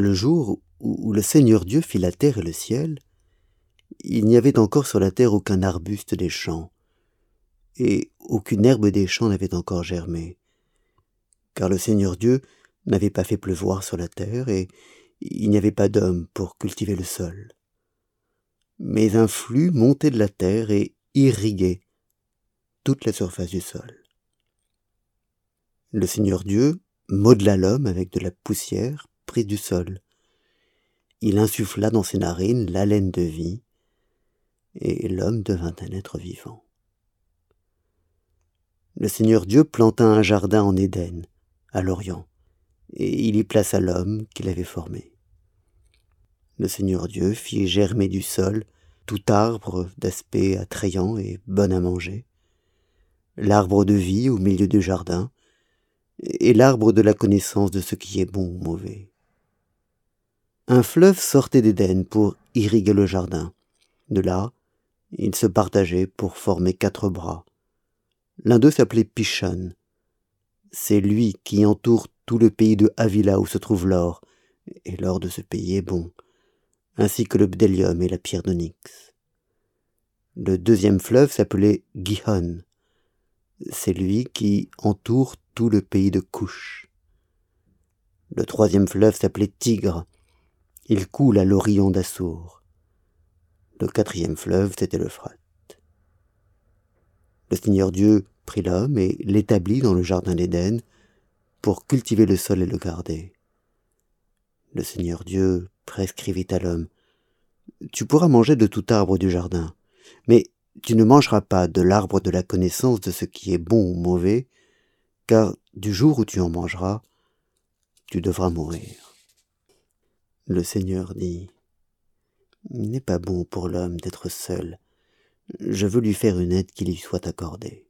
Le jour où le Seigneur Dieu fit la terre et le ciel, il n'y avait encore sur la terre aucun arbuste des champs, et aucune herbe des champs n'avait encore germé, car le Seigneur Dieu n'avait pas fait pleuvoir sur la terre, et il n'y avait pas d'homme pour cultiver le sol. Mais un flux montait de la terre et irriguait toute la surface du sol. Le Seigneur Dieu modela l'homme avec de la poussière prise du sol. Il insuffla dans ses narines l'haleine de vie, et l'homme devint un être vivant. Le Seigneur Dieu planta un jardin en Éden, à l'Orient, et il y plaça l'homme qu'il avait formé. Le Seigneur Dieu fit germer du sol tout arbre d'aspect attrayant et bon à manger, l'arbre de vie au milieu du jardin, et l'arbre de la connaissance de ce qui est bon ou mauvais. Un fleuve sortait d'Éden pour irriguer le jardin. De là, ils se partageaient pour former quatre bras. L'un d'eux s'appelait Pichon. C'est lui qui entoure tout le pays de Avila où se trouve l'or, et l'or de ce pays est bon, ainsi que le bdellium et la pierre d'onyx. Le deuxième fleuve s'appelait Gihon. C'est lui qui entoure tout le pays de Couche. Le troisième fleuve s'appelait Tigre. Il coule à l'Orient d'Assour. Le quatrième fleuve, c'était l'Euphrate. Le Seigneur Dieu prit l'homme et l'établit dans le jardin d'Éden pour cultiver le sol et le garder. Le Seigneur Dieu prescrivit à l'homme Tu pourras manger de tout arbre du jardin, mais tu ne mangeras pas de l'arbre de la connaissance de ce qui est bon ou mauvais, car du jour où tu en mangeras, tu devras mourir. Le Seigneur dit il n'est pas bon pour l'homme d'être seul. Je veux lui faire une aide qui lui soit accordée.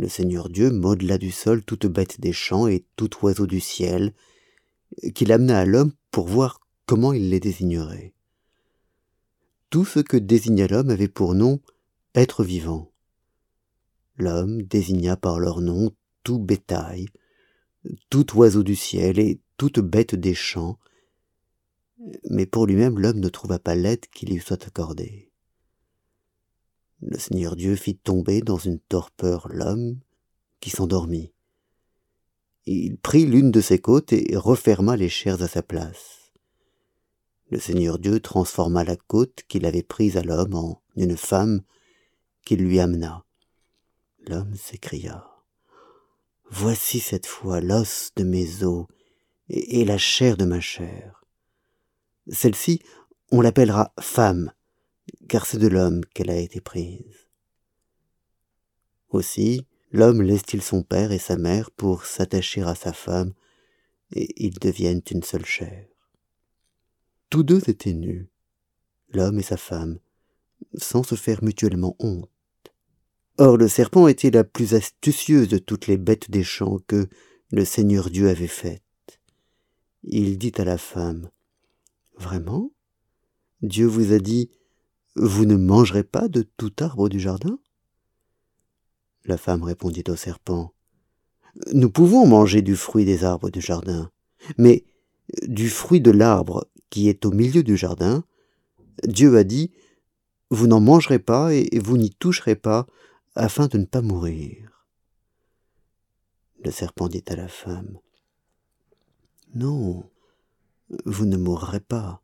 Le Seigneur Dieu modela du sol toute bête des champs et tout oiseau du ciel, qu'il amena à l'homme pour voir comment il les désignerait. Tout ce que désigna l'homme avait pour nom être vivant. L'homme désigna par leur nom tout bétail, tout oiseau du ciel et toute bête des champs, mais pour lui-même l'homme ne trouva pas l'aide qui lui soit accordée. Le Seigneur Dieu fit tomber dans une torpeur l'homme qui s'endormit. Il prit l'une de ses côtes et referma les chairs à sa place. Le Seigneur Dieu transforma la côte qu'il avait prise à l'homme en une femme qu'il lui amena. L'homme s'écria. Voici cette fois l'os de mes os et la chair de ma chair. Celle-ci, on l'appellera femme, car c'est de l'homme qu'elle a été prise. Aussi, l'homme laisse-t-il son père et sa mère pour s'attacher à sa femme, et ils deviennent une seule chair. Tous deux étaient nus, l'homme et sa femme, sans se faire mutuellement honte. Or le serpent était la plus astucieuse de toutes les bêtes des champs que le Seigneur Dieu avait faites. Il dit à la femme, Vraiment? Dieu vous a dit Vous ne mangerez pas de tout arbre du jardin? La femme répondit au serpent Nous pouvons manger du fruit des arbres du jardin, mais du fruit de l'arbre qui est au milieu du jardin, Dieu a dit Vous n'en mangerez pas et vous n'y toucherez pas, afin de ne pas mourir. Le serpent dit à la femme Non, vous ne mourrez pas.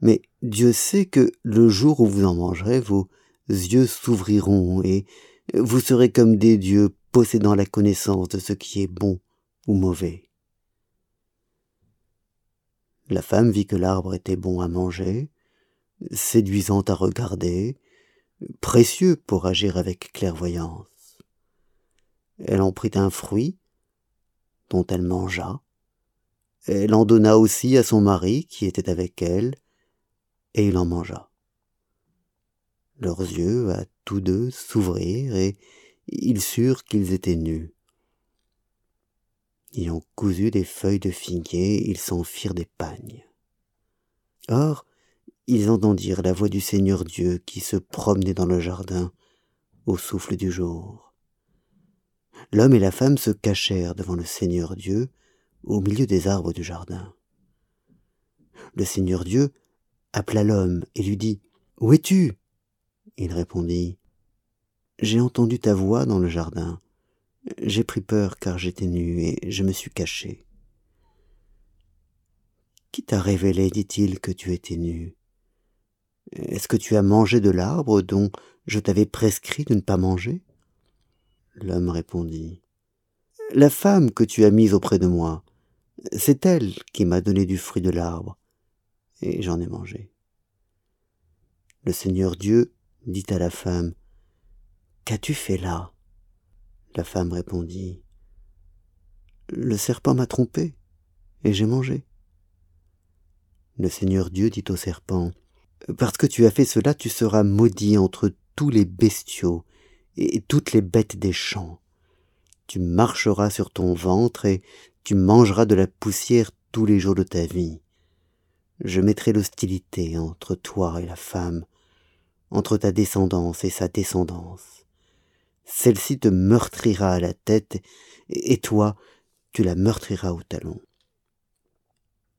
Mais Dieu sait que le jour où vous en mangerez, vos yeux s'ouvriront et vous serez comme des dieux possédant la connaissance de ce qui est bon ou mauvais. La femme vit que l'arbre était bon à manger, séduisant à regarder, précieux pour agir avec clairvoyance. Elle en prit un fruit, dont elle mangea, elle en donna aussi à son mari qui était avec elle, et il en mangea. Leurs yeux, à tous deux, s'ouvrirent, et ils surent qu'ils étaient nus. ayant cousu des feuilles de figuier ils s'en firent des pagnes or ils entendirent la voix du seigneur dieu qui se promenait dans le jardin au souffle du jour l'homme et la femme se cachèrent devant le seigneur dieu au milieu des arbres du jardin le seigneur dieu appela l'homme et lui dit où es-tu? Il répondit j'ai entendu ta voix dans le jardin. J'ai pris peur car j'étais nu et je me suis caché. Qui t'a révélé dit-il que tu étais nu? Est-ce que tu as mangé de l'arbre dont je t'avais prescrit de ne pas manger? L'homme répondit la femme que tu as mise auprès de moi c'est elle qui m'a donné du fruit de l'arbre et j'en ai mangé. Le seigneur dieu dit à la femme qu'as-tu fait là? La femme répondit le serpent m'a trompée et j'ai mangé le seigneur dieu dit au serpent parce que tu as fait cela tu seras maudit entre tous les bestiaux et toutes les bêtes des champs. Tu marcheras sur ton ventre et tu mangeras de la poussière tous les jours de ta vie je mettrai l'hostilité entre toi et la femme entre ta descendance et sa descendance. Celle-ci te meurtrira à la tête et toi tu la meurtriras au talon.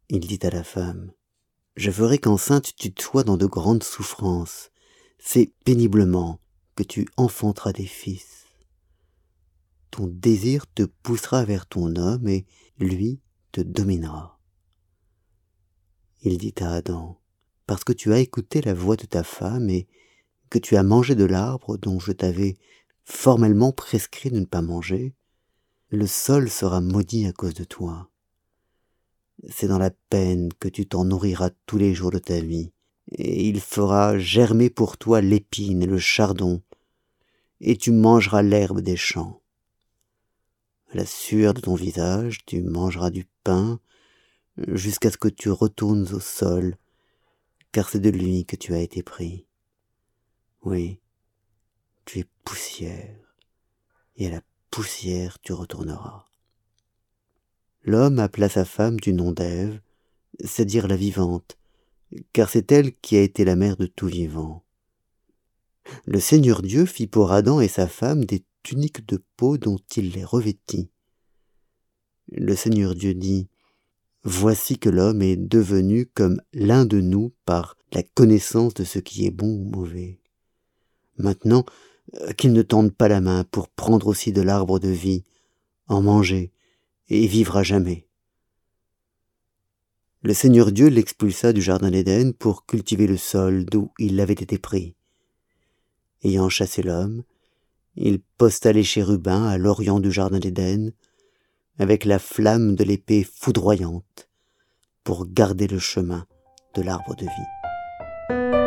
Il dit à la femme je ferai qu'enceinte tu sois dans de grandes souffrances. C'est péniblement que tu enfanteras des fils. Ton désir te poussera vers ton homme et lui te dominera il dit à adam parce que tu as écouté la voix de ta femme et que tu as mangé de l'arbre dont je t'avais formellement prescrit de ne pas manger le sol sera maudit à cause de toi. C'est dans la peine que tu t'en nourriras tous les jours de ta vie et il fera germer pour toi l'épine et le chardon et tu mangeras l'herbe des champs. À la sueur de ton visage tu mangeras du pain jusqu'à ce que tu retournes au sol car c'est de lui que tu as été pris. Oui tu es poussière et à la poussière tu retourneras. L'homme appela sa femme du nom d'ève c'est-à-dire la vivante car c'est elle qui a été la mère de tout vivant. Le seigneur dieu fit pour adam et sa femme des tuniques de peau dont il les revêtit. Le seigneur dieu dit voici que l'homme est devenu comme l'un de nous par la connaissance de ce qui est bon ou mauvais. Maintenant euh, qu'il ne tende pas la main pour prendre aussi de l'arbre de vie en manger et vivre à jamais. Le seigneur dieu l'expulsa du jardin d'éden pour cultiver le sol d'où il avait été pris. Ayant chassé l'homme il posta les chérubins à l'orient du jardin d'éden avec la flamme de l'épée foudroyante pour garder le chemin de l'arbre de vie.